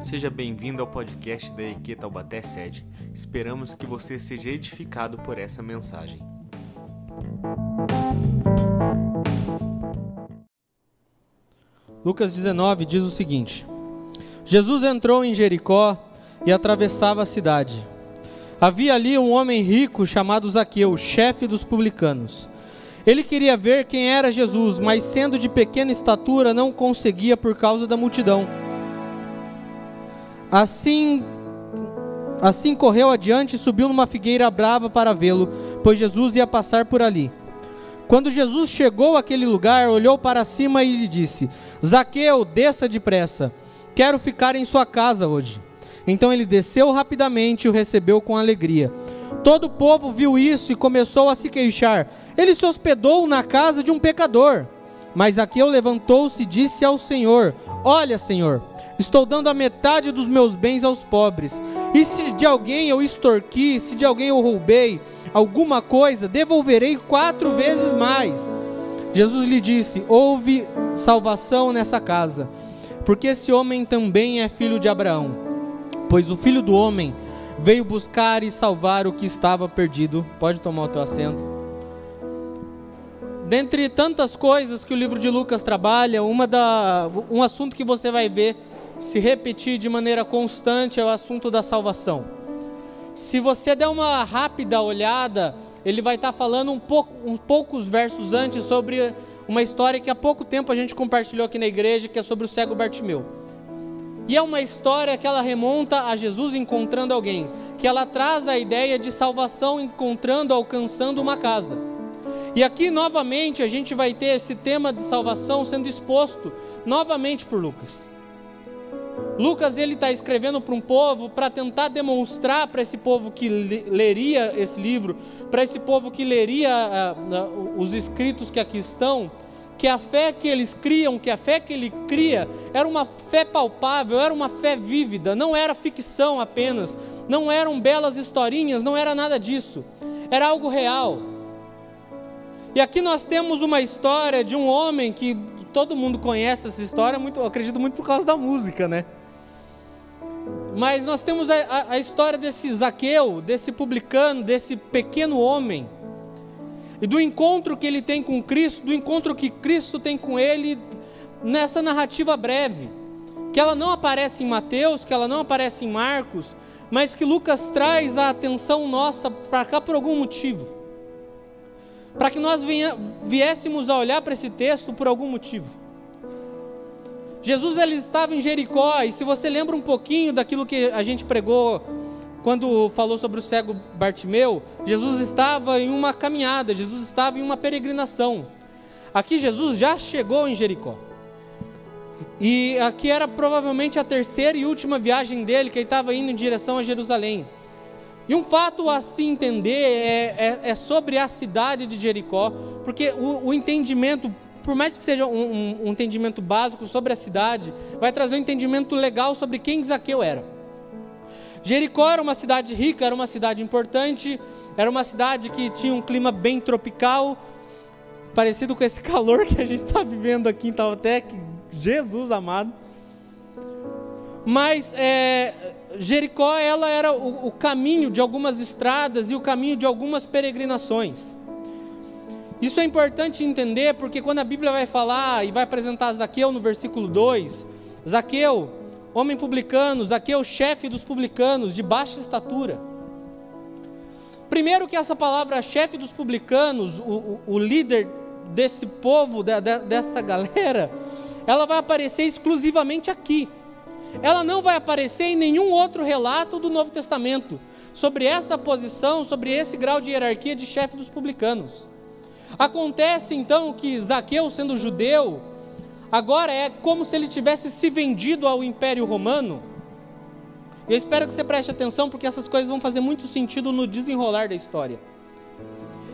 Seja bem-vindo ao podcast da EQ Taubaté Sede. Esperamos que você seja edificado por essa mensagem. Lucas 19 diz o seguinte: Jesus entrou em Jericó e atravessava a cidade. Havia ali um homem rico chamado Zaqueu, chefe dos publicanos. Ele queria ver quem era Jesus, mas sendo de pequena estatura, não conseguia por causa da multidão. Assim, assim correu adiante e subiu numa figueira brava para vê-lo, pois Jesus ia passar por ali. Quando Jesus chegou àquele lugar, olhou para cima e lhe disse: Zaqueu, desça depressa, quero ficar em sua casa hoje. Então ele desceu rapidamente e o recebeu com alegria. Todo o povo viu isso e começou a se queixar. Ele se hospedou na casa de um pecador. Mas Zaqueu levantou-se e disse ao Senhor: Olha, Senhor, estou dando a metade dos meus bens aos pobres. E se de alguém eu extorqui, se de alguém eu roubei alguma coisa, devolverei quatro vezes mais. Jesus lhe disse: Houve salvação nessa casa, porque esse homem também é filho de Abraão. Pois o filho do homem veio buscar e salvar o que estava perdido. Pode tomar o teu assento. Dentre tantas coisas que o livro de Lucas trabalha, uma da, um assunto que você vai ver se repetir de maneira constante é o assunto da salvação. Se você der uma rápida olhada, ele vai estar falando um pouco, uns poucos versos antes sobre uma história que há pouco tempo a gente compartilhou aqui na igreja, que é sobre o cego Bartimeu. E é uma história que ela remonta a Jesus encontrando alguém, que ela traz a ideia de salvação encontrando, alcançando uma casa. E aqui novamente a gente vai ter esse tema de salvação sendo exposto novamente por Lucas. Lucas ele está escrevendo para um povo para tentar demonstrar para esse povo que leria esse livro, para esse povo que leria uh, uh, os escritos que aqui estão, que a fé que eles criam, que a fé que ele cria, era uma fé palpável, era uma fé vívida, não era ficção apenas, não eram belas historinhas, não era nada disso, era algo real. E aqui nós temos uma história de um homem que todo mundo conhece essa história, muito, acredito muito por causa da música, né? Mas nós temos a, a, a história desse Zaqueu, desse publicano, desse pequeno homem e do encontro que ele tem com Cristo, do encontro que Cristo tem com ele nessa narrativa breve, que ela não aparece em Mateus, que ela não aparece em Marcos, mas que Lucas traz a atenção nossa para cá por algum motivo. Para que nós viéssemos a olhar para esse texto por algum motivo. Jesus ele estava em Jericó, e se você lembra um pouquinho daquilo que a gente pregou quando falou sobre o cego Bartimeu, Jesus estava em uma caminhada, Jesus estava em uma peregrinação. Aqui Jesus já chegou em Jericó. E aqui era provavelmente a terceira e última viagem dele, que ele estava indo em direção a Jerusalém. E um fato a se entender é, é, é sobre a cidade de Jericó, porque o, o entendimento, por mais que seja um, um, um entendimento básico sobre a cidade, vai trazer um entendimento legal sobre quem Zaqueu era. Jericó era uma cidade rica, era uma cidade importante, era uma cidade que tinha um clima bem tropical, parecido com esse calor que a gente está vivendo aqui em que Jesus amado. Mas é, Jericó ela era o, o caminho de algumas estradas e o caminho de algumas peregrinações. Isso é importante entender porque quando a Bíblia vai falar e vai apresentar Zaqueu no versículo 2, Zaqueu homem publicano, Zaqueu, chefe dos publicanos, de baixa estatura. Primeiro que essa palavra chefe dos publicanos, o, o, o líder desse povo, de, de, dessa galera, ela vai aparecer exclusivamente aqui. Ela não vai aparecer em nenhum outro relato do Novo Testamento sobre essa posição, sobre esse grau de hierarquia de chefe dos publicanos. Acontece então que Zaqueu, sendo judeu, Agora é como se ele tivesse se vendido ao Império Romano. Eu espero que você preste atenção, porque essas coisas vão fazer muito sentido no desenrolar da história.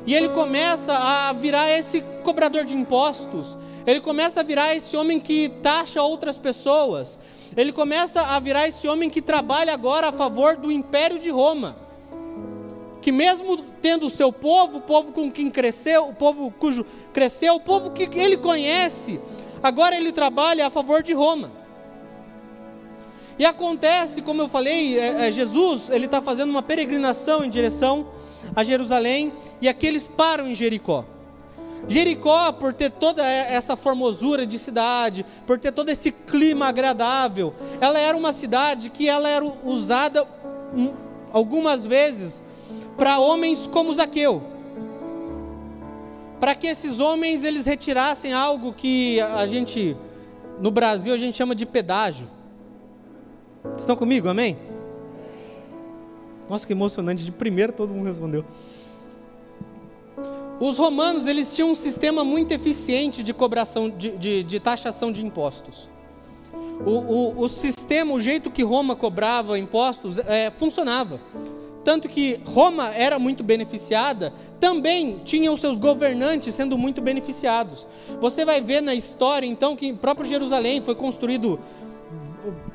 E ele começa a virar esse cobrador de impostos, ele começa a virar esse homem que taxa outras pessoas, ele começa a virar esse homem que trabalha agora a favor do Império de Roma. Que mesmo tendo o seu povo, o povo com quem cresceu, o povo cujo cresceu, o povo que ele conhece, Agora ele trabalha a favor de Roma. E acontece, como eu falei, é, é, Jesus ele está fazendo uma peregrinação em direção a Jerusalém e aqueles param em Jericó. Jericó, por ter toda essa formosura de cidade, por ter todo esse clima agradável, ela era uma cidade que ela era usada algumas vezes para homens como Zaqueu. Para que esses homens eles retirassem algo que a gente no Brasil a gente chama de pedágio. Estão comigo? Amém? Nossa, que emocionante. De primeiro todo mundo respondeu. Os romanos eles tinham um sistema muito eficiente de cobração de, de, de taxação de impostos. O, o, o, sistema, o jeito que Roma cobrava impostos, é, funcionava. Tanto que Roma era muito beneficiada, também tinha os seus governantes sendo muito beneficiados. Você vai ver na história, então, que próprio Jerusalém foi construído,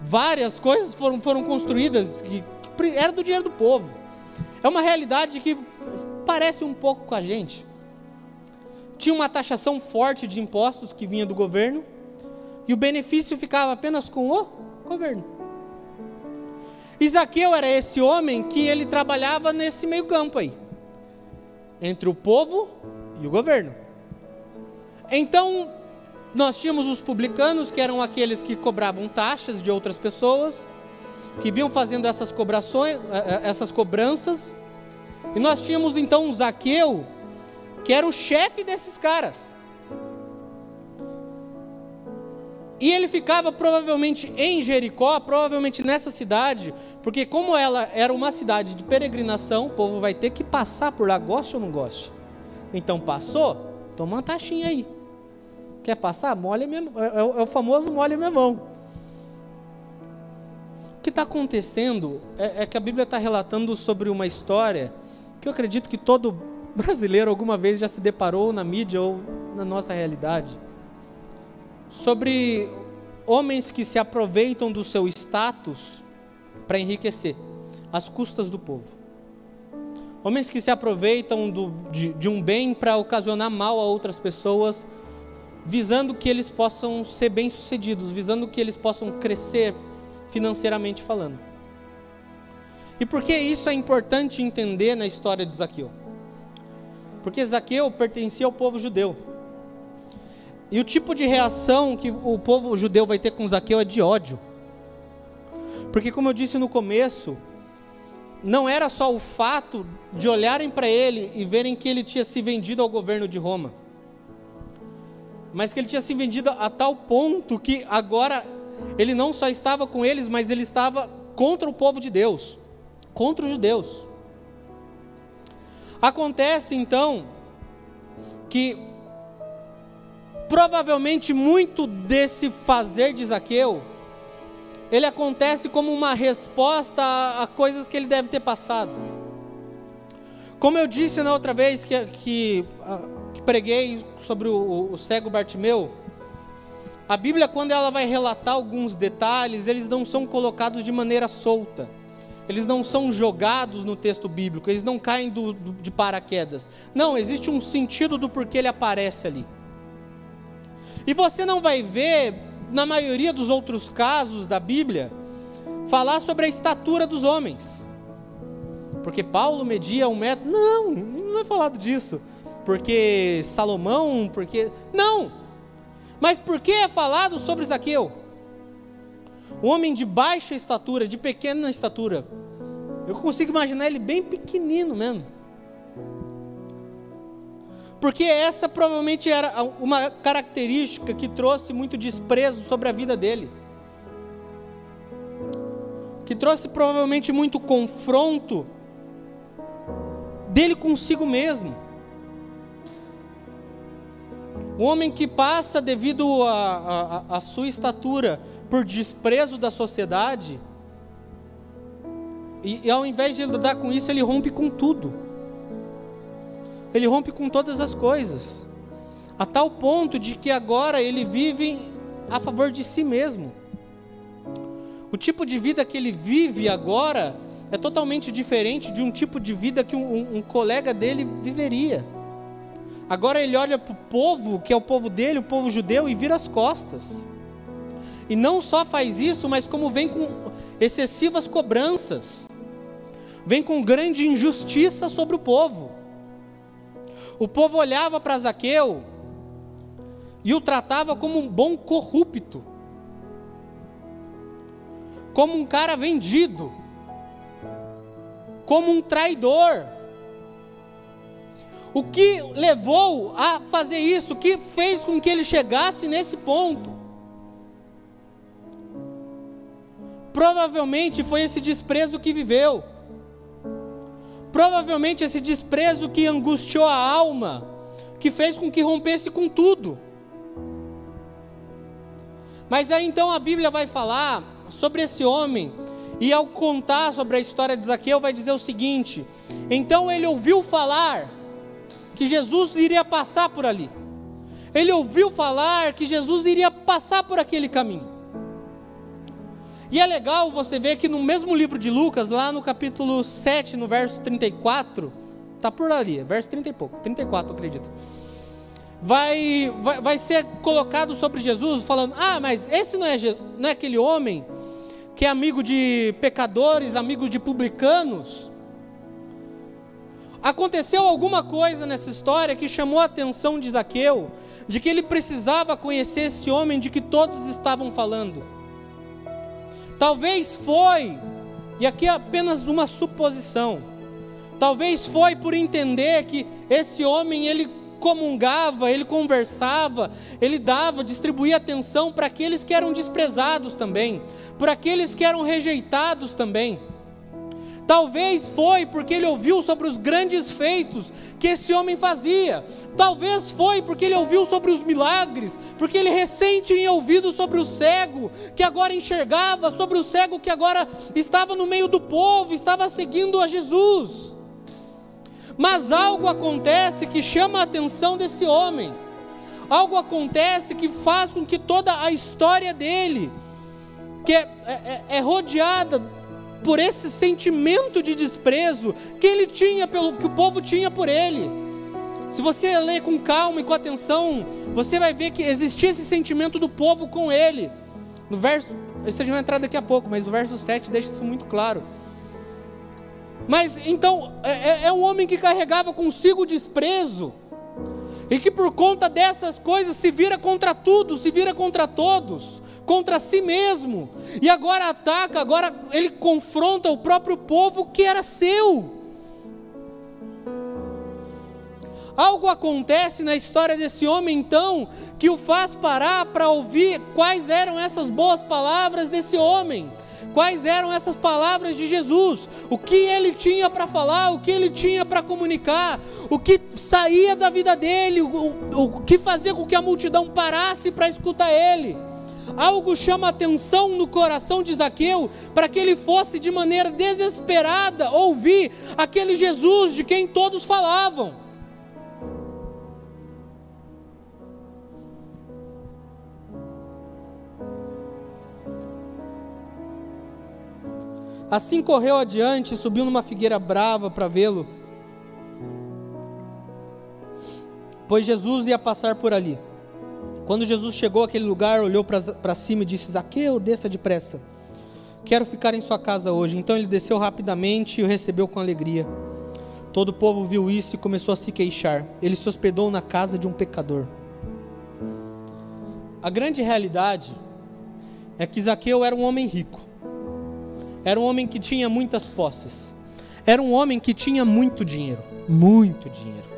várias coisas foram, foram construídas que, que era do dinheiro do povo. É uma realidade que parece um pouco com a gente tinha uma taxação forte de impostos que vinha do governo, e o benefício ficava apenas com o governo. Isaqueu era esse homem que ele trabalhava nesse meio campo aí, entre o povo e o governo. Então, nós tínhamos os publicanos, que eram aqueles que cobravam taxas de outras pessoas, que vinham fazendo essas cobrações, eh, eh, essas cobranças, e nós tínhamos então Zaqueu, que era o chefe desses caras. E ele ficava provavelmente em Jericó, provavelmente nessa cidade, porque como ela era uma cidade de peregrinação, o povo vai ter que passar por lá, goste ou não goste. Então passou, toma uma taxinha aí. Quer passar? Molha minha, é, é, é o famoso molha minha mão. O que está acontecendo é, é que a Bíblia está relatando sobre uma história que eu acredito que todo brasileiro alguma vez já se deparou na mídia ou na nossa realidade sobre homens que se aproveitam do seu status para enriquecer às custas do povo. Homens que se aproveitam do, de, de um bem para ocasionar mal a outras pessoas, visando que eles possam ser bem-sucedidos, visando que eles possam crescer financeiramente falando. E por que isso é importante entender na história de Zaqueu? Porque Zaqueu pertencia ao povo judeu. E o tipo de reação que o povo judeu vai ter com Zaqueu é de ódio. Porque, como eu disse no começo, não era só o fato de olharem para ele e verem que ele tinha se vendido ao governo de Roma, mas que ele tinha se vendido a tal ponto que agora ele não só estava com eles, mas ele estava contra o povo de Deus, contra os judeus. Acontece então que provavelmente muito desse fazer de Zaqueu, ele acontece como uma resposta a, a coisas que ele deve ter passado. Como eu disse na outra vez que, que, que preguei sobre o, o cego Bartimeu, a Bíblia, quando ela vai relatar alguns detalhes, eles não são colocados de maneira solta eles não são jogados no texto bíblico, eles não caem do, do, de paraquedas. Não, existe um sentido do porquê ele aparece ali. E você não vai ver, na maioria dos outros casos da Bíblia, falar sobre a estatura dos homens. Porque Paulo media um metro. Não, não é falado disso. Porque Salomão, porque. Não! Mas por que é falado sobre Zaqueu? Um homem de baixa estatura, de pequena estatura. Eu consigo imaginar ele bem pequenino mesmo. Porque essa provavelmente era uma característica que trouxe muito desprezo sobre a vida dele. Que trouxe provavelmente muito confronto dele consigo mesmo. Um homem que passa, devido à sua estatura, por desprezo da sociedade, e, e ao invés de lidar com isso, ele rompe com tudo. Ele rompe com todas as coisas. A tal ponto de que agora ele vive a favor de si mesmo. O tipo de vida que ele vive agora é totalmente diferente de um tipo de vida que um, um, um colega dele viveria. Agora ele olha para o povo, que é o povo dele, o povo judeu, e vira as costas. E não só faz isso, mas como vem com excessivas cobranças, vem com grande injustiça sobre o povo. O povo olhava para Zaqueu e o tratava como um bom corrupto, como um cara vendido, como um traidor. O que levou a fazer isso? O que fez com que ele chegasse nesse ponto? Provavelmente foi esse desprezo que viveu. Provavelmente esse desprezo que angustiou a alma, que fez com que rompesse com tudo. Mas aí então a Bíblia vai falar sobre esse homem, e ao contar sobre a história de Zaqueu, vai dizer o seguinte: então ele ouviu falar que Jesus iria passar por ali. Ele ouviu falar que Jesus iria passar por aquele caminho. E é legal você ver que no mesmo livro de Lucas, lá no capítulo 7, no verso 34, tá por ali, verso 30 e pouco, 34, acredito. Vai, vai, vai ser colocado sobre Jesus, falando: Ah, mas esse não é, não é aquele homem que é amigo de pecadores, amigo de publicanos? Aconteceu alguma coisa nessa história que chamou a atenção de Zaqueu, de que ele precisava conhecer esse homem de que todos estavam falando. Talvez foi, e aqui é apenas uma suposição, talvez foi por entender que esse homem ele comungava, ele conversava, ele dava, distribuía atenção para aqueles que eram desprezados também, para aqueles que eram rejeitados também. Talvez foi porque ele ouviu sobre os grandes feitos que esse homem fazia. Talvez foi porque ele ouviu sobre os milagres, porque ele recém tinha ouvido sobre o cego que agora enxergava, sobre o cego que agora estava no meio do povo, estava seguindo a Jesus. Mas algo acontece que chama a atenção desse homem. Algo acontece que faz com que toda a história dele, que é, é, é rodeada por esse sentimento de desprezo que ele tinha pelo que o povo tinha por ele. Se você ler com calma e com atenção, você vai ver que existia esse sentimento do povo com ele. No verso, vocês vão entrar daqui a pouco, mas o verso 7 deixa isso muito claro. Mas então, é, é, é um homem que carregava consigo o desprezo, e que por conta dessas coisas se vira contra tudo, se vira contra todos contra si mesmo, e agora ataca, agora ele confronta o próprio povo que era seu. Algo acontece na história desse homem, então, que o faz parar para ouvir quais eram essas boas palavras desse homem, quais eram essas palavras de Jesus, o que ele tinha para falar, o que ele tinha para comunicar, o que saía da vida dele, o, o, o que fazia com que a multidão parasse para escutar ele. Algo chama atenção no coração de Zaqueu para que ele fosse de maneira desesperada ouvir aquele Jesus de quem todos falavam. Assim correu adiante subiu numa figueira brava para vê-lo, pois Jesus ia passar por ali. Quando Jesus chegou àquele lugar, olhou para cima e disse: Zaqueu, desça depressa. Quero ficar em sua casa hoje. Então ele desceu rapidamente e o recebeu com alegria. Todo o povo viu isso e começou a se queixar. Ele se hospedou na casa de um pecador. A grande realidade é que Zaqueu era um homem rico. Era um homem que tinha muitas posses. Era um homem que tinha muito dinheiro. Muito dinheiro.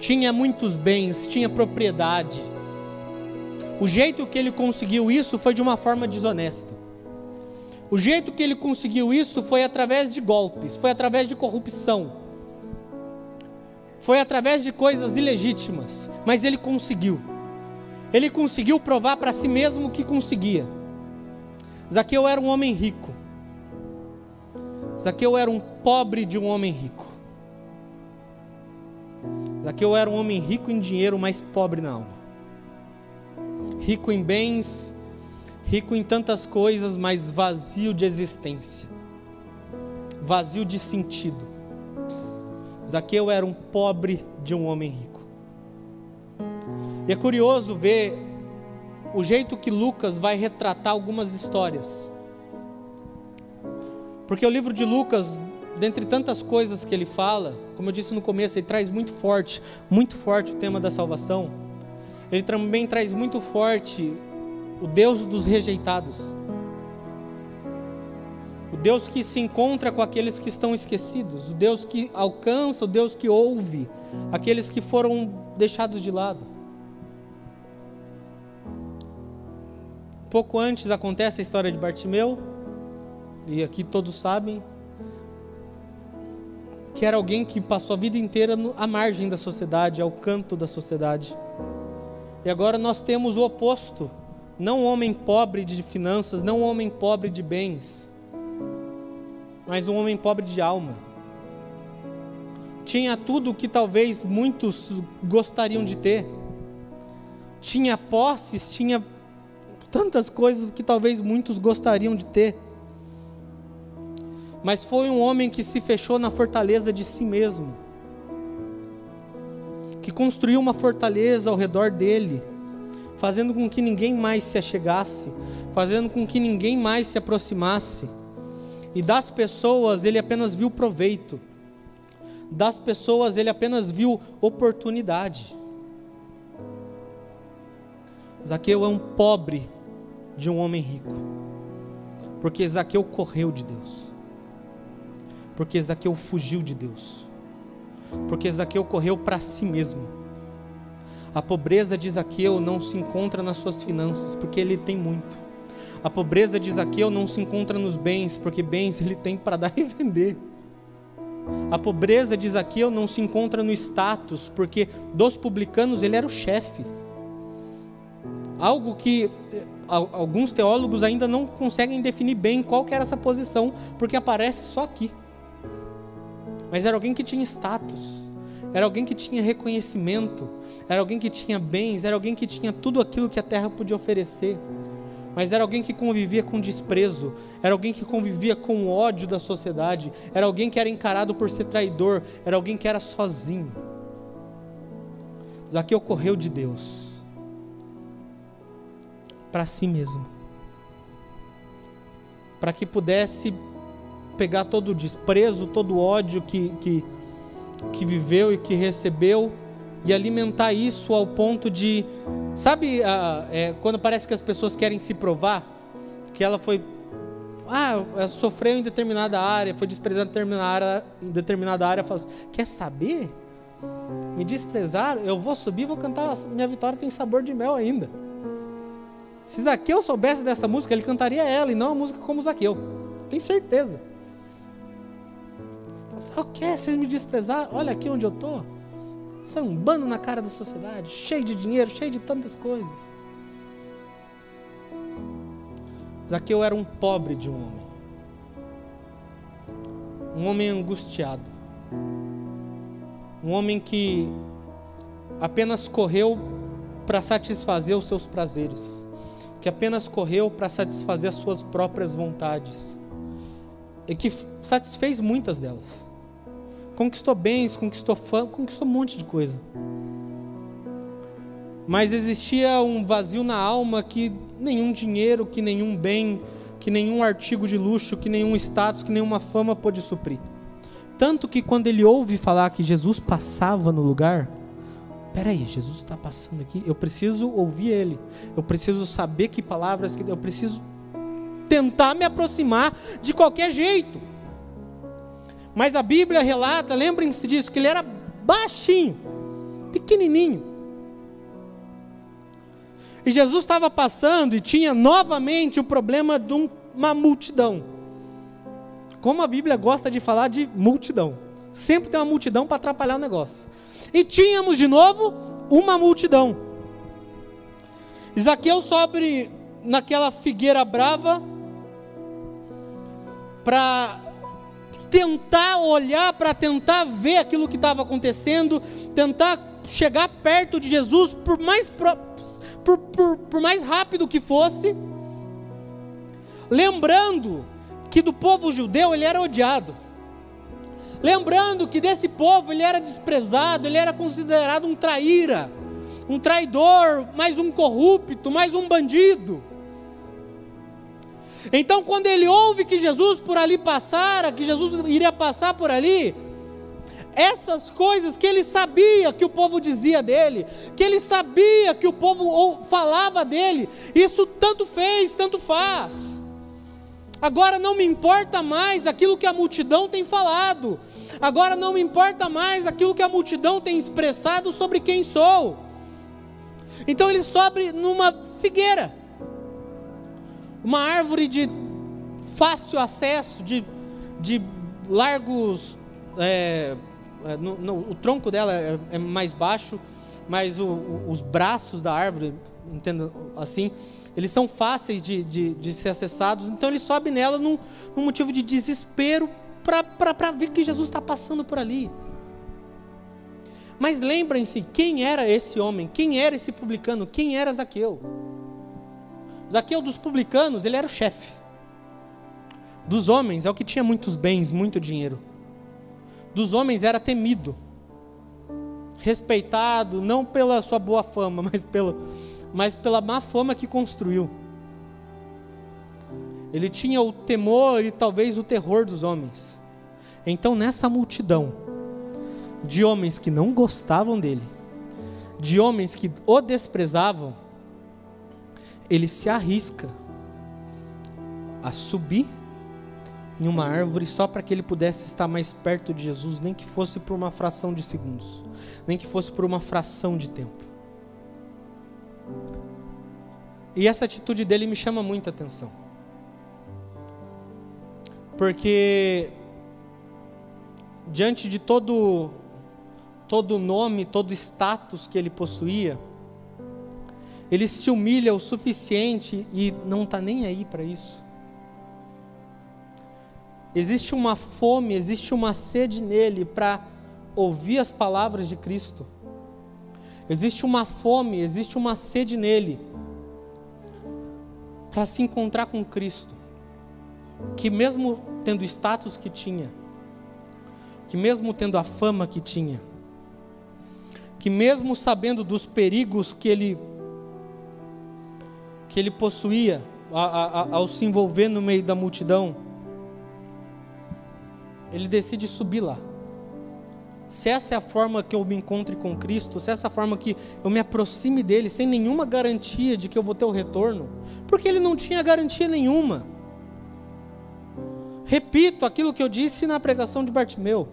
Tinha muitos bens, tinha propriedade o jeito que ele conseguiu isso foi de uma forma desonesta. O jeito que ele conseguiu isso foi através de golpes, foi através de corrupção, foi através de coisas ilegítimas, mas ele conseguiu. Ele conseguiu provar para si mesmo que conseguia. Zaqueu era um homem rico. Zaqueu era um pobre de um homem rico. Zaqueu era um homem rico em dinheiro, mas pobre na alma rico em bens, rico em tantas coisas, mas vazio de existência, vazio de sentido. Zaqueu era um pobre de um homem rico. E é curioso ver o jeito que Lucas vai retratar algumas histórias. Porque o livro de Lucas, dentre tantas coisas que ele fala, como eu disse no começo, ele traz muito forte, muito forte o tema da salvação. Ele também traz muito forte o Deus dos rejeitados. O Deus que se encontra com aqueles que estão esquecidos, o Deus que alcança, o Deus que ouve aqueles que foram deixados de lado. Pouco antes acontece a história de Bartimeu, e aqui todos sabem, que era alguém que passou a vida inteira à margem da sociedade, ao canto da sociedade. E agora nós temos o oposto: não um homem pobre de finanças, não um homem pobre de bens, mas um homem pobre de alma. Tinha tudo o que talvez muitos gostariam de ter. Tinha posses, tinha tantas coisas que talvez muitos gostariam de ter. Mas foi um homem que se fechou na fortaleza de si mesmo, que construiu uma fortaleza ao redor dele, fazendo com que ninguém mais se achegasse, fazendo com que ninguém mais se aproximasse. E das pessoas ele apenas viu proveito, das pessoas ele apenas viu oportunidade. Zaqueu é um pobre de um homem rico, porque Zaqueu correu de Deus, porque Zaqueu fugiu de Deus, porque Zaqueu correu para si mesmo. A pobreza de Zaqueu não se encontra nas suas finanças, porque ele tem muito. A pobreza de Zaqueu não se encontra nos bens, porque bens ele tem para dar e vender. A pobreza de Zaqueu não se encontra no status, porque dos publicanos ele era o chefe. Algo que eh, alguns teólogos ainda não conseguem definir bem qual que era essa posição, porque aparece só aqui. Mas era alguém que tinha status, era alguém que tinha reconhecimento, era alguém que tinha bens, era alguém que tinha tudo aquilo que a terra podia oferecer. Mas era alguém que convivia com desprezo, era alguém que convivia com o ódio da sociedade, era alguém que era encarado por ser traidor, era alguém que era sozinho. Zaqueu correu de Deus. Para si mesmo, para que pudesse pegar todo o desprezo, todo o ódio que, que, que viveu e que recebeu e alimentar isso ao ponto de, sabe, é, quando parece que as pessoas querem se provar, que ela foi, ah, ela sofreu em determinada área, foi desprezada em determinada área, em determinada área, fala assim, quer saber? Me desprezar, eu vou subir, vou cantar, minha vitória tem sabor de mel ainda. Se Zaqueu soubesse dessa música, ele cantaria ela e não a música como Zaqueu. Tenho certeza. O que? Vocês me desprezaram? Olha aqui onde eu estou sambando na cara da sociedade, cheio de dinheiro, cheio de tantas coisas. Zaqueu era um pobre de um homem, um homem angustiado, um homem que apenas correu para satisfazer os seus prazeres, que apenas correu para satisfazer as suas próprias vontades, e que satisfez muitas delas conquistou bens, conquistou fama, conquistou um monte de coisa. Mas existia um vazio na alma que nenhum dinheiro, que nenhum bem, que nenhum artigo de luxo, que nenhum status, que nenhuma fama pôde suprir. Tanto que quando ele ouve falar que Jesus passava no lugar, peraí, Jesus está passando aqui, eu preciso ouvir ele, eu preciso saber que palavras que eu preciso tentar me aproximar de qualquer jeito. Mas a Bíblia relata, lembrem-se disso, que ele era baixinho, pequenininho. E Jesus estava passando e tinha novamente o problema de uma multidão. Como a Bíblia gosta de falar de multidão. Sempre tem uma multidão para atrapalhar o negócio. E tínhamos de novo uma multidão. Isaqueu sobe naquela figueira brava para tentar olhar, para tentar ver aquilo que estava acontecendo, tentar chegar perto de Jesus, por mais, por, por, por mais rápido que fosse, lembrando que do povo judeu ele era odiado. Lembrando que desse povo ele era desprezado, ele era considerado um traíra, um traidor, mais um corrupto, mais um bandido. Então, quando ele ouve que Jesus por ali passara, que Jesus iria passar por ali, essas coisas que ele sabia que o povo dizia dele, que ele sabia que o povo falava dele, isso tanto fez, tanto faz. Agora não me importa mais aquilo que a multidão tem falado, agora não me importa mais aquilo que a multidão tem expressado sobre quem sou. Então ele sobe numa figueira, uma árvore de fácil acesso, de, de largos. É, é, no, no, o tronco dela é, é mais baixo, mas o, o, os braços da árvore, entenda assim, eles são fáceis de, de, de, ser acessados. Então ele sobe nela num, num motivo de desespero para ver que Jesus está passando por ali. Mas lembrem-se quem era esse homem, quem era esse publicano, quem era Zaqueu. Zaqueu dos publicanos, ele era o chefe. Dos homens, é o que tinha muitos bens, muito dinheiro dos homens era temido, respeitado, não pela sua boa fama, mas, pelo, mas pela má fama que construiu. Ele tinha o temor e talvez o terror dos homens. Então, nessa multidão de homens que não gostavam dele, de homens que o desprezavam, ele se arrisca a subir em uma árvore só para que ele pudesse estar mais perto de Jesus, nem que fosse por uma fração de segundos, nem que fosse por uma fração de tempo. E essa atitude dele me chama muita atenção. Porque diante de todo todo nome, todo status que ele possuía, ele se humilha o suficiente e não está nem aí para isso Existe uma fome, existe uma sede nele para ouvir as palavras de Cristo. Existe uma fome, existe uma sede nele para se encontrar com Cristo. Que mesmo tendo o status que tinha, que mesmo tendo a fama que tinha, que mesmo sabendo dos perigos que ele que ele possuía ao se envolver no meio da multidão, ele decide subir lá. Se essa é a forma que eu me encontre com Cristo, se essa é a forma que eu me aproxime dele sem nenhuma garantia de que eu vou ter o retorno, porque ele não tinha garantia nenhuma. Repito aquilo que eu disse na pregação de Bartimeu.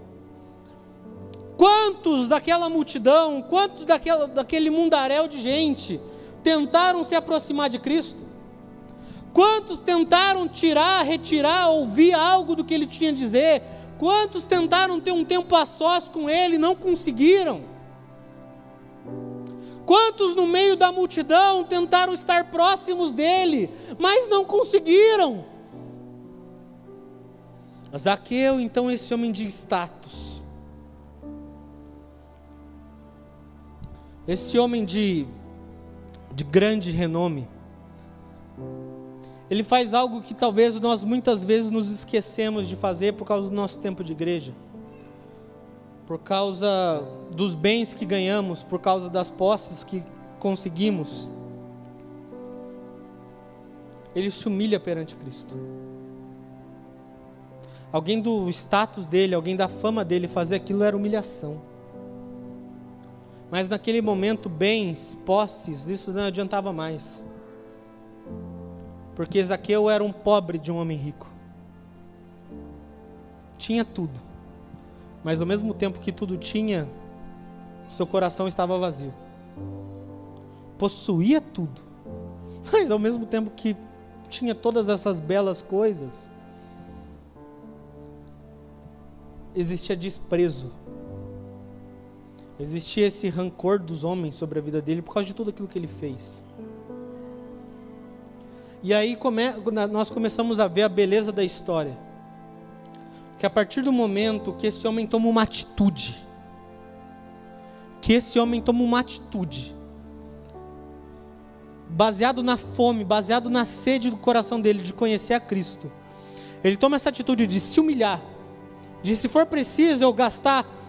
Quantos daquela multidão, quantos daquela, daquele mundaréu de gente tentaram se aproximar de Cristo? Quantos tentaram tirar, retirar, ouvir algo do que ele tinha a dizer, Quantos tentaram ter um tempo a sós com ele e não conseguiram? Quantos no meio da multidão tentaram estar próximos dele, mas não conseguiram? Zaqueu, então, esse homem de status, esse homem de, de grande renome, ele faz algo que talvez nós muitas vezes nos esquecemos de fazer por causa do nosso tempo de igreja, por causa dos bens que ganhamos, por causa das posses que conseguimos. Ele se humilha perante Cristo. Alguém do status dele, alguém da fama dele fazer aquilo era humilhação. Mas naquele momento, bens, posses, isso não adiantava mais. Porque Zaqueu era um pobre de um homem rico. Tinha tudo. Mas ao mesmo tempo que tudo tinha, seu coração estava vazio. Possuía tudo. Mas ao mesmo tempo que tinha todas essas belas coisas, existia desprezo. Existia esse rancor dos homens sobre a vida dele por causa de tudo aquilo que ele fez. E aí come, nós começamos a ver a beleza da história. Que a partir do momento que esse homem toma uma atitude, que esse homem toma uma atitude, baseado na fome, baseado na sede do coração dele de conhecer a Cristo, ele toma essa atitude de se humilhar, de se for preciso eu gastar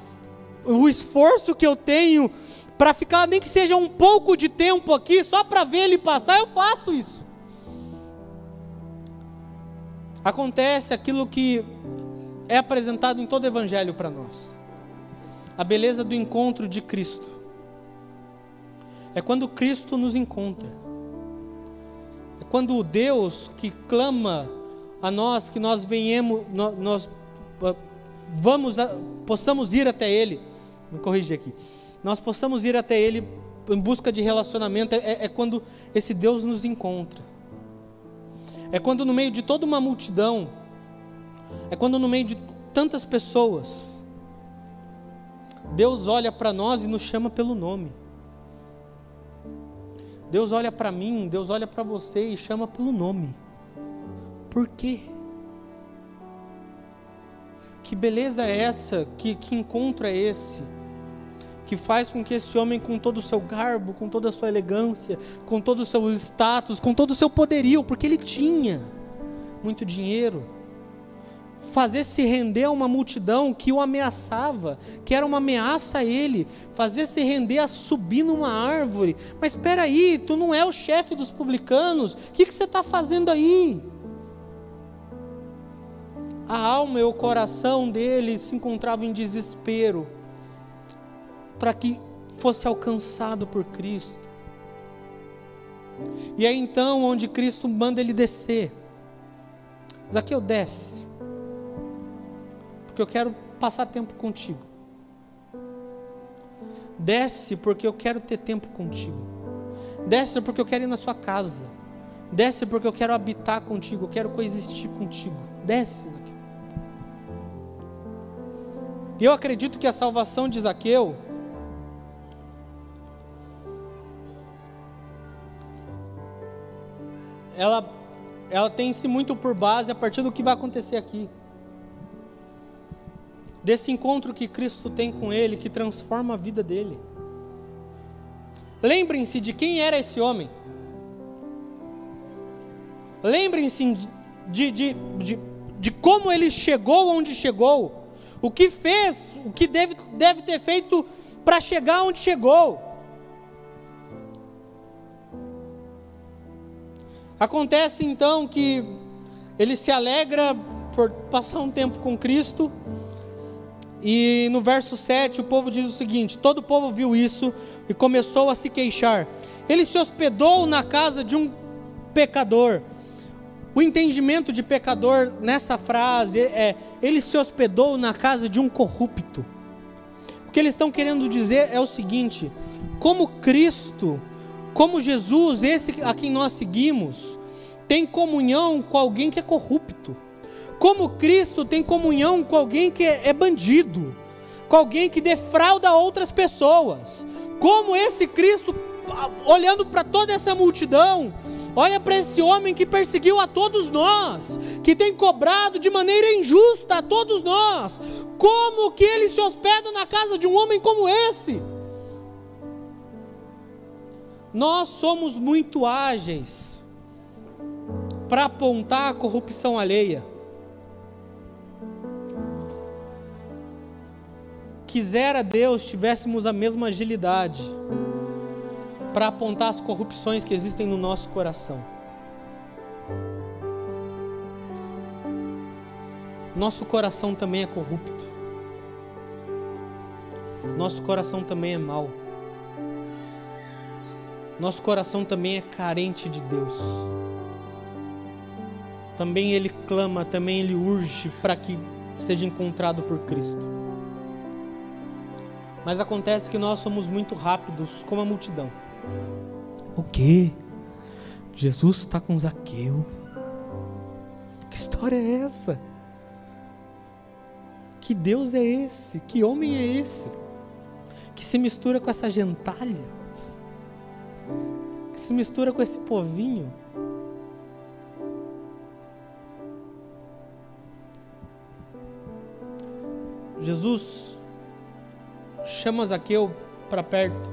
o esforço que eu tenho para ficar nem que seja um pouco de tempo aqui só para ver ele passar, eu faço isso. acontece aquilo que é apresentado em todo o Evangelho para nós: a beleza do encontro de Cristo. É quando Cristo nos encontra. É quando o Deus que clama a nós que nós venhamos, nós, nós vamos, a, possamos ir até Ele. Me corrigir aqui. Nós possamos ir até Ele em busca de relacionamento. É, é quando esse Deus nos encontra. É quando no meio de toda uma multidão, é quando no meio de tantas pessoas, Deus olha para nós e nos chama pelo nome. Deus olha para mim, Deus olha para você e chama pelo nome. Por quê? Que beleza é essa? Que, que encontro é esse? Que faz com que esse homem, com todo o seu garbo, com toda a sua elegância, com todo o seu status, com todo o seu poderio, porque ele tinha muito dinheiro, fazer se render a uma multidão que o ameaçava, que era uma ameaça a ele, fazer se render a subir numa árvore. Mas espera aí, tu não é o chefe dos publicanos, o que, que você está fazendo aí? A alma e o coração dele se encontravam em desespero para que fosse alcançado por Cristo. E é então onde Cristo manda ele descer. Zaqueu desce porque eu quero passar tempo contigo. Desce porque eu quero ter tempo contigo. Desce porque eu quero ir na sua casa. Desce porque eu quero habitar contigo, eu quero coexistir contigo. Desce, Zaqueu. Eu acredito que a salvação de Zaqueu ela ela tem-se muito por base a partir do que vai acontecer aqui desse encontro que Cristo tem com ele, que transforma a vida dele. Lembrem-se de quem era esse homem. Lembrem-se de, de, de, de, como ele chegou onde chegou. O que fez, o que deve, deve ter feito para chegar onde chegou. Acontece então que ele se alegra por passar um tempo com Cristo e no verso 7 o povo diz o seguinte: todo o povo viu isso e começou a se queixar. Ele se hospedou na casa de um pecador. O entendimento de pecador nessa frase é: ele se hospedou na casa de um corrupto. O que eles estão querendo dizer é o seguinte: como Cristo, como Jesus, esse a quem nós seguimos, tem comunhão com alguém que é corrupto. Como Cristo tem comunhão com alguém que é bandido, com alguém que defrauda outras pessoas. Como esse Cristo, olhando para toda essa multidão, olha para esse homem que perseguiu a todos nós, que tem cobrado de maneira injusta a todos nós. Como que ele se hospeda na casa de um homem como esse? Nós somos muito ágeis para apontar a corrupção alheia. Quisera Deus tivéssemos a mesma agilidade para apontar as corrupções que existem no nosso coração. Nosso coração também é corrupto. Nosso coração também é mau. Nosso coração também é carente de Deus. Também ele clama, também ele urge para que seja encontrado por Cristo. Mas acontece que nós somos muito rápidos, como a multidão. O quê? Jesus está com Zaqueu. Que história é essa? Que Deus é esse? Que homem é esse? Que se mistura com essa gentalha? Que se mistura com esse povinho? Jesus chama Zaqueu para perto.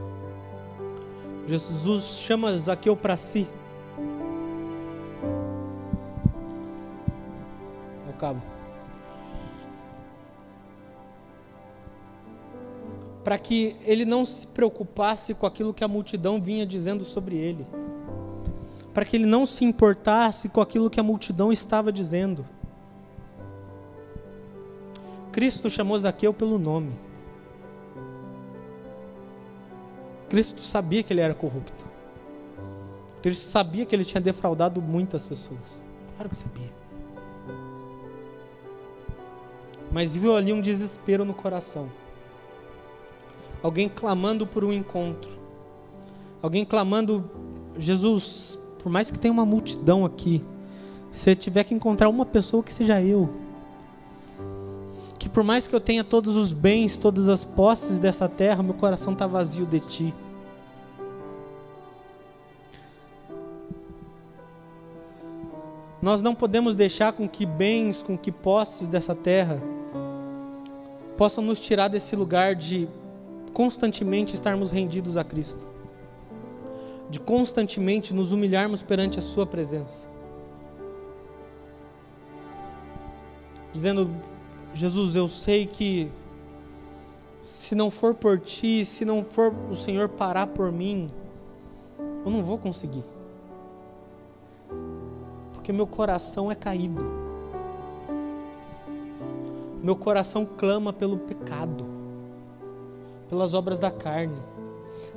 Jesus chama Zaqueu para si. Acabo. Para que ele não se preocupasse com aquilo que a multidão vinha dizendo sobre ele. Para que ele não se importasse com aquilo que a multidão estava dizendo Cristo chamou Zaqueu pelo nome. Cristo sabia que ele era corrupto. Cristo sabia que ele tinha defraudado muitas pessoas. Claro que sabia. Mas viu ali um desespero no coração. Alguém clamando por um encontro. Alguém clamando, Jesus, por mais que tenha uma multidão aqui, se tiver que encontrar uma pessoa que seja eu, que por mais que eu tenha todos os bens, todas as posses dessa terra, meu coração está vazio de ti. Nós não podemos deixar com que bens, com que posses dessa terra possam nos tirar desse lugar de constantemente estarmos rendidos a Cristo, de constantemente nos humilharmos perante a Sua presença, dizendo: Jesus, eu sei que se não for por Ti, se não for o Senhor parar por mim, eu não vou conseguir. Porque meu coração é caído. Meu coração clama pelo pecado, pelas obras da carne.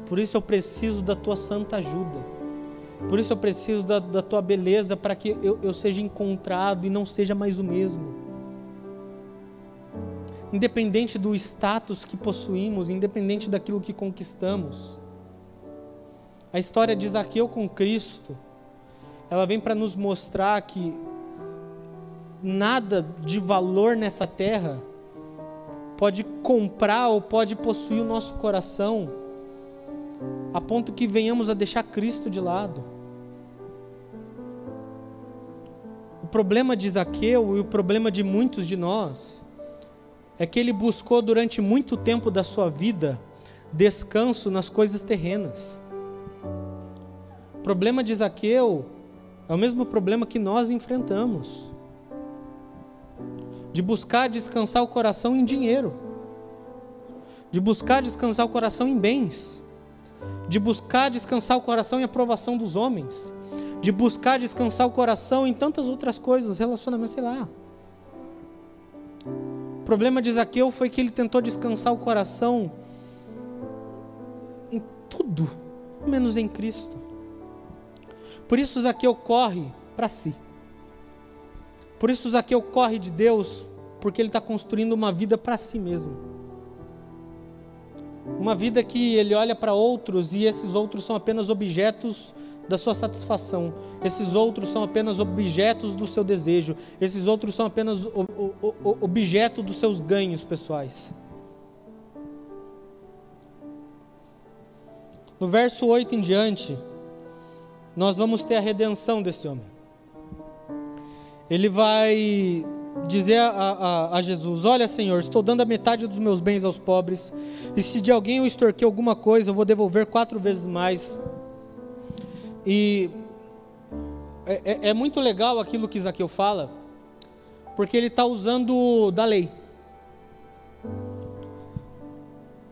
Por isso eu preciso da tua santa ajuda. Por isso eu preciso da, da tua beleza para que eu, eu seja encontrado e não seja mais o mesmo. Independente do status que possuímos, independente daquilo que conquistamos. A história de Zaqueu com Cristo ela vem para nos mostrar que nada de valor nessa terra pode comprar ou pode possuir o nosso coração a ponto que venhamos a deixar Cristo de lado. O problema de Zaqueu e o problema de muitos de nós é que ele buscou durante muito tempo da sua vida descanso nas coisas terrenas. O problema de Zaqueu é o mesmo problema que nós enfrentamos. De buscar descansar o coração em dinheiro. De buscar descansar o coração em bens. De buscar descansar o coração em aprovação dos homens. De buscar descansar o coração em tantas outras coisas, relacionamento, sei lá. O problema de Zaqueu foi que ele tentou descansar o coração em tudo, menos em Cristo. Por isso Zaqueu corre para si. Por isso Zaqueu corre de Deus, porque ele está construindo uma vida para si mesmo. Uma vida que ele olha para outros e esses outros são apenas objetos da sua satisfação. Esses outros são apenas objetos do seu desejo. Esses outros são apenas o, o, o, objeto dos seus ganhos pessoais. No verso 8 em diante, nós vamos ter a redenção desse homem. Ele vai dizer a, a, a, Jesus: Olha, Senhor, estou dando a metade dos meus bens aos pobres, e se de alguém eu extorquei alguma coisa, eu vou devolver quatro vezes mais. E é, é, é muito legal aquilo que Isaqueu fala, porque ele está usando da lei.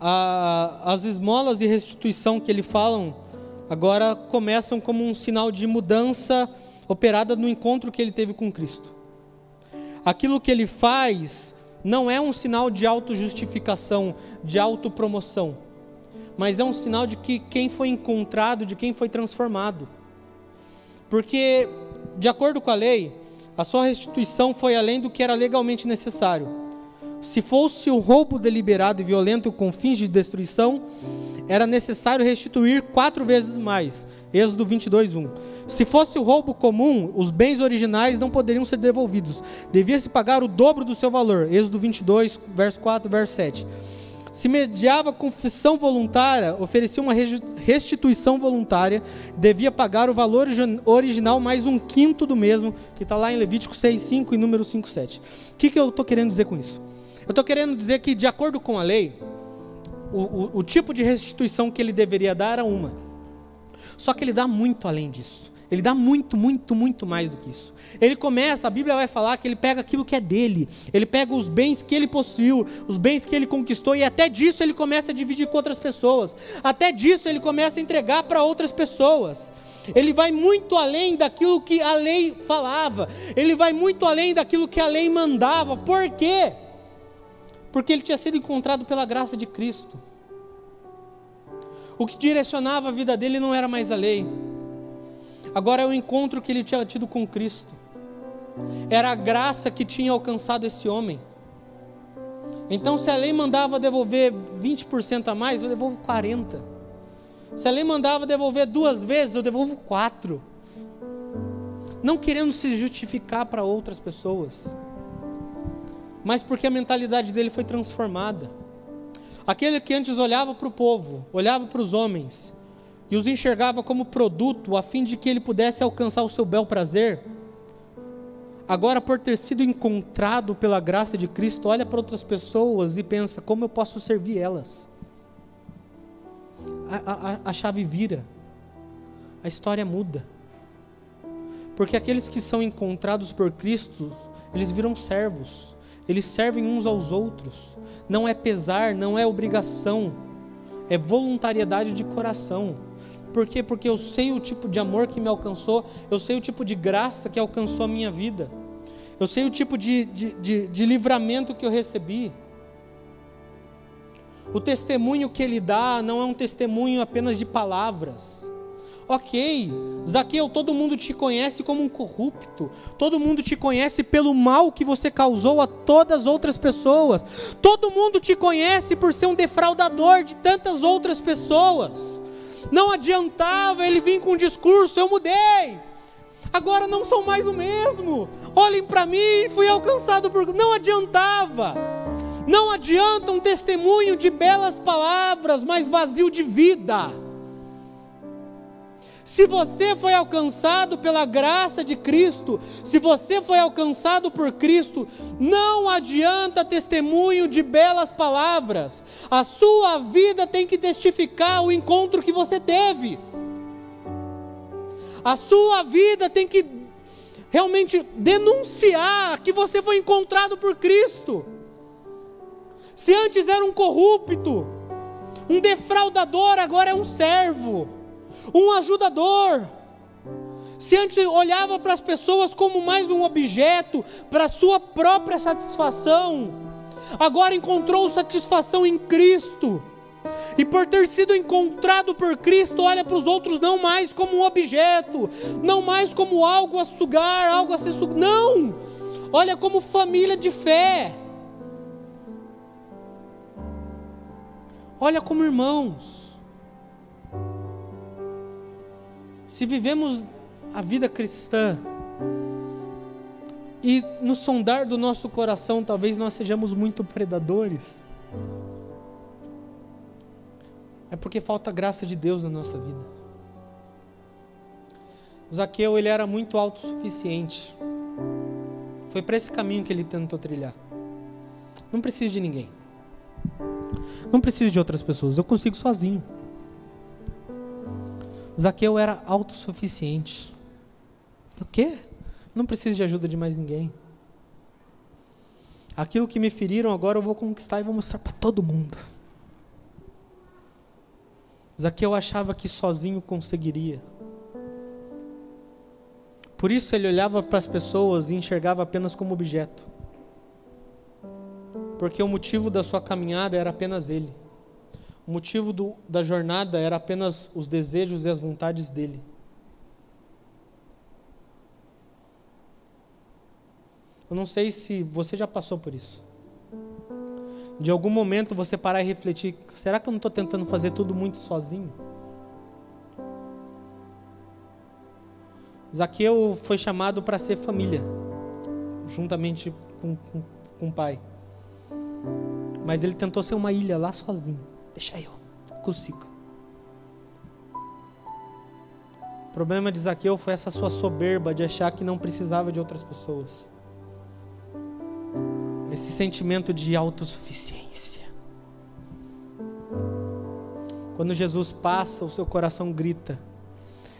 A, as esmolas e restituição que ele falam agora começam como um sinal de mudança operada no encontro que ele teve com Cristo. Aquilo que ele faz não é um sinal de autojustificação, de autopromoção, mas é um sinal de que quem foi encontrado, de quem foi transformado. Porque, de acordo com a lei, a sua restituição foi além do que era legalmente necessário. Se fosse o roubo deliberado e violento com fins de destruição, era necessário restituir quatro vezes mais. Êxodo 22, 1. Se fosse o roubo comum, os bens originais não poderiam ser devolvidos. Devia-se pagar o dobro do seu valor. Êxodo 22, verso 4, verso 7. Se mediava confissão voluntária, oferecia uma restituição voluntária, devia pagar o valor original mais um quinto do mesmo, que está lá em Levítico 6, 5 e número 5, 7. O que, que eu estou querendo dizer com isso? Eu estou querendo dizer que, de acordo com a lei, o, o, o tipo de restituição que ele deveria dar era uma. Só que ele dá muito além disso. Ele dá muito, muito, muito mais do que isso. Ele começa, a Bíblia vai falar que ele pega aquilo que é dele, ele pega os bens que ele possuiu, os bens que ele conquistou, e até disso ele começa a dividir com outras pessoas, até disso ele começa a entregar para outras pessoas. Ele vai muito além daquilo que a lei falava, ele vai muito além daquilo que a lei mandava. Por quê? Porque ele tinha sido encontrado pela graça de Cristo. O que direcionava a vida dele não era mais a lei. Agora é o encontro que ele tinha tido com Cristo. Era a graça que tinha alcançado esse homem. Então, se a lei mandava devolver 20% a mais, eu devolvo 40%. Se a lei mandava devolver duas vezes, eu devolvo quatro. Não querendo se justificar para outras pessoas, mas porque a mentalidade dele foi transformada. Aquele que antes olhava para o povo, olhava para os homens e os enxergava como produto a fim de que ele pudesse alcançar o seu bel prazer, agora por ter sido encontrado pela graça de Cristo, olha para outras pessoas e pensa: como eu posso servir elas? A, a, a chave vira, a história muda. Porque aqueles que são encontrados por Cristo, eles viram servos, eles servem uns aos outros. Não é pesar, não é obrigação, é voluntariedade de coração. Por quê? Porque eu sei o tipo de amor que me alcançou, eu sei o tipo de graça que alcançou a minha vida, eu sei o tipo de, de, de, de livramento que eu recebi. O testemunho que ele dá não é um testemunho apenas de palavras. Ok, Zaqueu, todo mundo te conhece como um corrupto, todo mundo te conhece pelo mal que você causou a todas as outras pessoas, todo mundo te conhece por ser um defraudador de tantas outras pessoas. Não adiantava ele vir com um discurso, eu mudei, agora não sou mais o mesmo, olhem para mim, fui alcançado por. Não adiantava. Não adianta um testemunho de belas palavras, mas vazio de vida. Se você foi alcançado pela graça de Cristo, se você foi alcançado por Cristo, não adianta testemunho de belas palavras, a sua vida tem que testificar o encontro que você teve, a sua vida tem que realmente denunciar que você foi encontrado por Cristo. Se antes era um corrupto, um defraudador, agora é um servo um ajudador. Se antes olhava para as pessoas como mais um objeto para sua própria satisfação, agora encontrou satisfação em Cristo. E por ter sido encontrado por Cristo, olha para os outros não mais como um objeto, não mais como algo a sugar, algo a ser sugar. Não! Olha como família de fé. Olha como irmãos. Se vivemos a vida cristã e no sondar do nosso coração, talvez nós sejamos muito predadores, é porque falta graça de Deus na nossa vida. Zaqueu, ele era muito autossuficiente. Foi para esse caminho que ele tentou trilhar. Não preciso de ninguém. Não preciso de outras pessoas. Eu consigo sozinho. Zaqueu era autossuficiente. O quê? Não preciso de ajuda de mais ninguém. Aquilo que me feriram agora eu vou conquistar e vou mostrar para todo mundo. Zaqueu achava que sozinho conseguiria. Por isso ele olhava para as pessoas e enxergava apenas como objeto. Porque o motivo da sua caminhada era apenas ele. O motivo do, da jornada era apenas os desejos e as vontades dele. Eu não sei se você já passou por isso. De algum momento você parar e refletir: será que eu não estou tentando fazer tudo muito sozinho? Zaqueu foi chamado para ser família, juntamente com, com, com o pai. Mas ele tentou ser uma ilha lá sozinho. Deixa eu, consigo. O problema de Zaqueu foi essa sua soberba de achar que não precisava de outras pessoas. Esse sentimento de autossuficiência. Quando Jesus passa, o seu coração grita.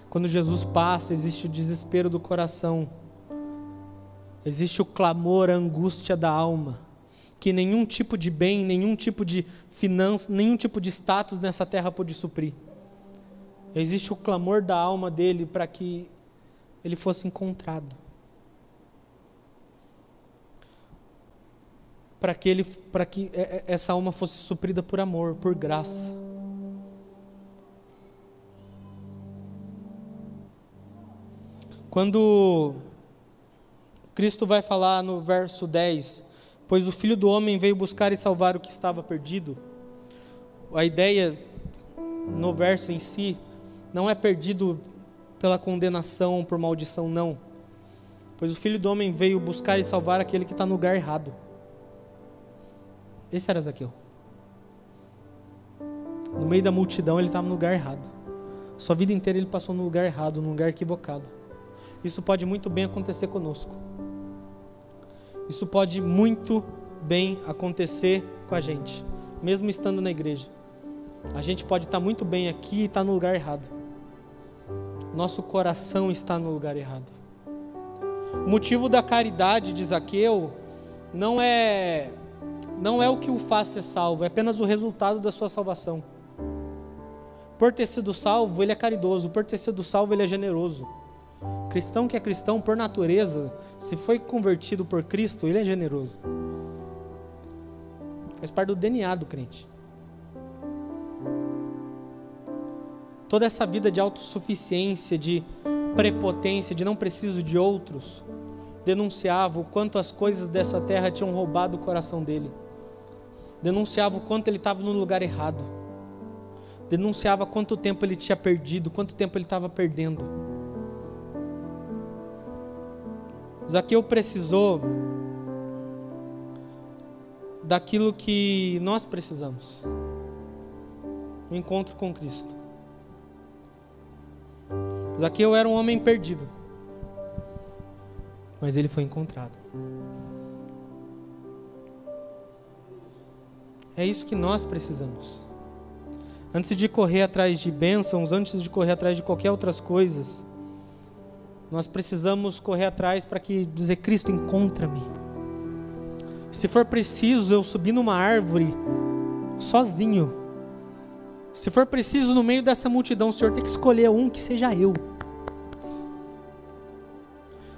Quando Jesus passa, existe o desespero do coração. Existe o clamor, a angústia da alma que nenhum tipo de bem, nenhum tipo de finança, nenhum tipo de status nessa terra pôde suprir. Existe o clamor da alma dele para que ele fosse encontrado. para que, ele, para que essa alma fosse suprida por amor, por graça. Quando Cristo vai falar no verso 10, pois o Filho do Homem veio buscar e salvar o que estava perdido. A ideia no verso em si não é perdido pela condenação, por maldição, não. Pois o Filho do Homem veio buscar e salvar aquele que está no lugar errado. Esse era Zaqueu. No meio da multidão ele estava no lugar errado. Sua vida inteira ele passou no lugar errado, no lugar equivocado. Isso pode muito bem acontecer conosco. Isso pode muito bem acontecer com a gente, mesmo estando na igreja. A gente pode estar muito bem aqui e estar no lugar errado. Nosso coração está no lugar errado. O motivo da caridade de Zaqueu não é não é o que o faz ser salvo, é apenas o resultado da sua salvação. Por ter sido salvo, ele é caridoso, por ter sido salvo, ele é generoso. Cristão que é cristão por natureza, se foi convertido por Cristo, ele é generoso. Faz parte do DNA do crente. Toda essa vida de autossuficiência, de prepotência, de não preciso de outros, denunciava o quanto as coisas dessa terra tinham roubado o coração dele. Denunciava o quanto ele estava no lugar errado. Denunciava quanto tempo ele tinha perdido, quanto tempo ele estava perdendo. Zaqueu precisou daquilo que nós precisamos. O encontro com Cristo. Zaqueu era um homem perdido, mas ele foi encontrado. É isso que nós precisamos. Antes de correr atrás de bênçãos, antes de correr atrás de qualquer outras coisas, nós precisamos correr atrás para que dizer Cristo encontra-me. Se for preciso eu subir numa árvore sozinho, se for preciso no meio dessa multidão, o Senhor tem que escolher um que seja eu.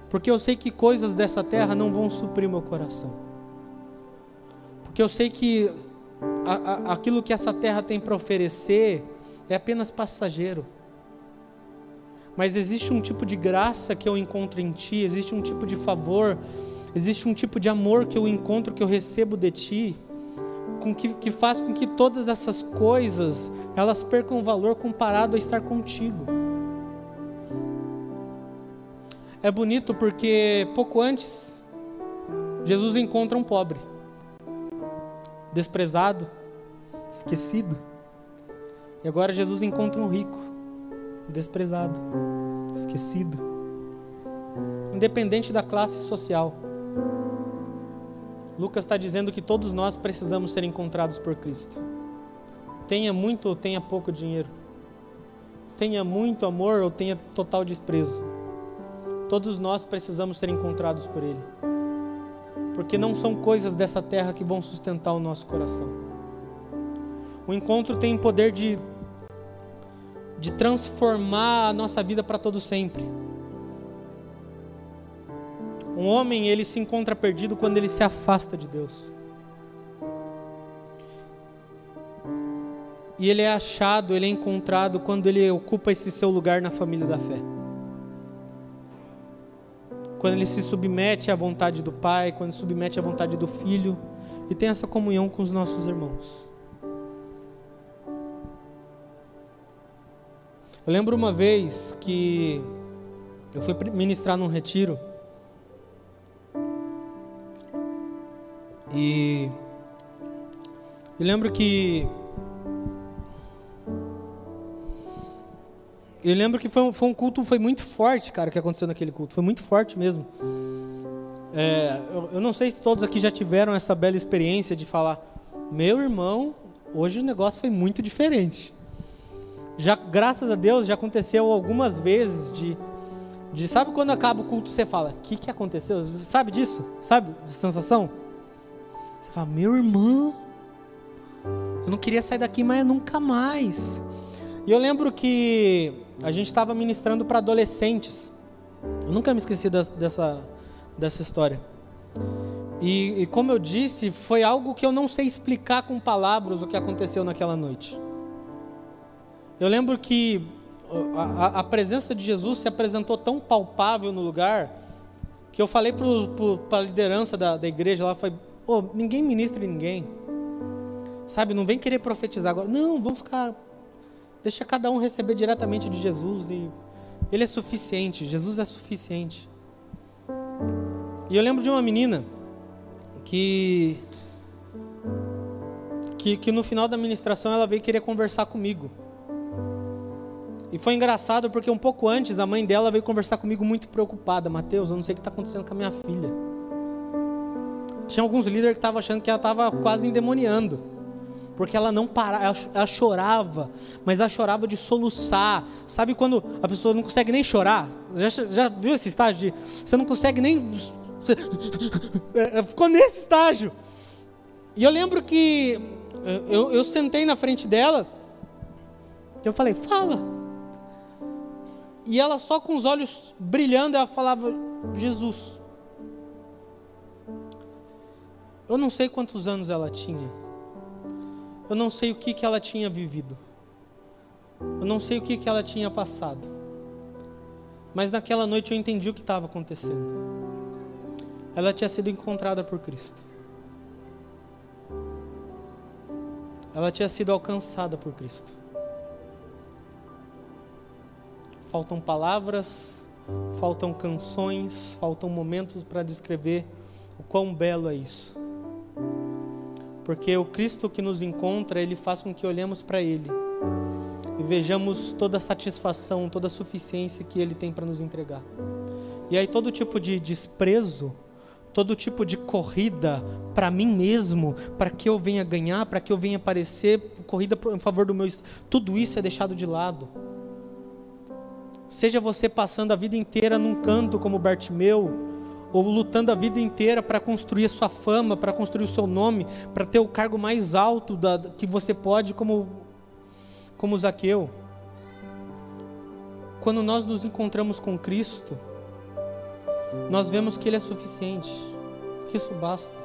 Porque eu sei que coisas dessa terra não vão suprir meu coração. Porque eu sei que a, a, aquilo que essa terra tem para oferecer é apenas passageiro. Mas existe um tipo de graça que eu encontro em Ti, existe um tipo de favor, existe um tipo de amor que eu encontro, que eu recebo de Ti, com que, que faz com que todas essas coisas elas percam valor comparado a estar contigo. É bonito porque pouco antes Jesus encontra um pobre desprezado, esquecido. E agora Jesus encontra um rico, desprezado, esquecido, independente da classe social. Lucas está dizendo que todos nós precisamos ser encontrados por Cristo. Tenha muito ou tenha pouco dinheiro, tenha muito amor ou tenha total desprezo. Todos nós precisamos ser encontrados por Ele porque não são coisas dessa terra que vão sustentar o nosso coração. O encontro tem poder de, de transformar a nossa vida para todo sempre. Um homem, ele se encontra perdido quando ele se afasta de Deus. E ele é achado, ele é encontrado quando ele ocupa esse seu lugar na família da fé quando ele se submete à vontade do Pai, quando submete à vontade do Filho e tem essa comunhão com os nossos irmãos. Eu lembro uma vez que eu fui ministrar num retiro e eu lembro que Eu lembro que foi um, foi um culto, foi muito forte, cara, que aconteceu naquele culto. Foi muito forte mesmo. É, eu, eu, não sei se todos aqui já tiveram essa bela experiência de falar, meu irmão, hoje o negócio foi muito diferente. Já, graças a Deus, já aconteceu algumas vezes de, de sabe quando acaba o culto você fala, o que, que aconteceu? Sabe disso? Sabe essa sensação? Você fala, meu irmão, eu não queria sair daqui, mas nunca mais. E eu lembro que a gente estava ministrando para adolescentes. Eu nunca me esqueci dessa, dessa história. E, e, como eu disse, foi algo que eu não sei explicar com palavras o que aconteceu naquela noite. Eu lembro que a, a presença de Jesus se apresentou tão palpável no lugar que eu falei para a liderança da, da igreja lá, foi, oh, ninguém ministra em ninguém. Sabe, não vem querer profetizar agora. Não, vamos ficar. Deixa cada um receber diretamente de Jesus e ele é suficiente. Jesus é suficiente. E eu lembro de uma menina que, que, que no final da ministração ela veio querer conversar comigo. E foi engraçado porque um pouco antes a mãe dela veio conversar comigo muito preocupada. Mateus, eu não sei o que está acontecendo com a minha filha. Tinha alguns líderes que estavam achando que ela estava quase endemoniando. Porque ela não parava, ela, chorava, mas ela chorava de soluçar. Sabe quando a pessoa não consegue nem chorar? Já, já viu esse estágio de você não consegue nem você é, ficou nesse estágio. E eu lembro que eu, eu sentei na frente dela. Eu falei, fala. E ela só com os olhos brilhando, ela falava, Jesus. Eu não sei quantos anos ela tinha. Eu não sei o que, que ela tinha vivido. Eu não sei o que, que ela tinha passado. Mas naquela noite eu entendi o que estava acontecendo ela tinha sido encontrada por Cristo. Ela tinha sido alcançada por Cristo. Faltam palavras, faltam canções, faltam momentos para descrever o quão belo é isso. Porque o Cristo que nos encontra, ele faz com que olhemos para ele e vejamos toda a satisfação, toda a suficiência que ele tem para nos entregar. E aí todo tipo de desprezo, todo tipo de corrida para mim mesmo, para que eu venha ganhar, para que eu venha aparecer, corrida em favor do meu, tudo isso é deixado de lado. Seja você passando a vida inteira num canto como Bartimeu, ou lutando a vida inteira para construir a sua fama, para construir o seu nome, para ter o cargo mais alto da, que você pode, como, como Zaqueu. Quando nós nos encontramos com Cristo, nós vemos que Ele é suficiente, que isso basta.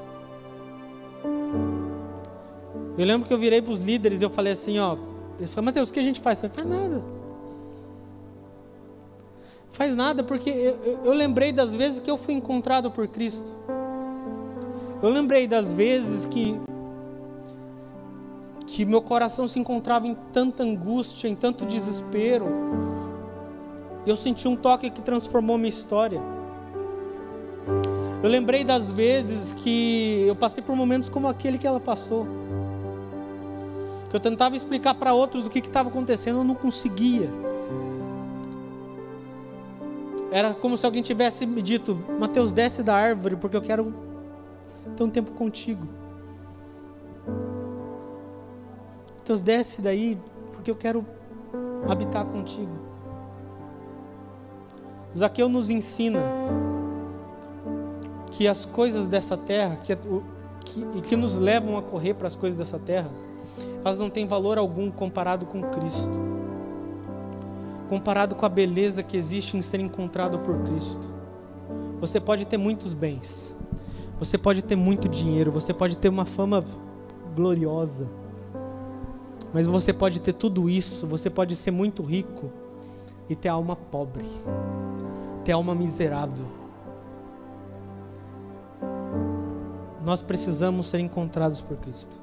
Eu lembro que eu virei para os líderes e eu falei assim, ó, eles falaram, Mateus, o que a gente faz? Você faz nada. Faz nada, porque eu, eu, lembrei das vezes que eu fui encontrado por Cristo. Eu lembrei das vezes que que meu coração se encontrava em tanta angústia, em tanto desespero. Eu senti um toque que transformou minha história. Eu lembrei das vezes que eu passei por momentos como aquele que ela passou. Que eu tentava explicar para outros o que estava acontecendo, eu não conseguia. Era como se alguém tivesse me dito: Mateus, desce da árvore, porque eu quero ter um tempo contigo. Mateus, desce daí, porque eu quero habitar contigo. Zaqueu nos ensina que as coisas dessa terra, que, que, que nos levam a correr para as coisas dessa terra, elas não têm valor algum comparado com Cristo, comparado com a beleza que existe em ser encontrado por Cristo. Você pode ter muitos bens, você pode ter muito dinheiro, você pode ter uma fama gloriosa, mas você pode ter tudo isso, você pode ser muito rico e ter alma pobre, ter alma miserável Nós precisamos ser encontrados por Cristo.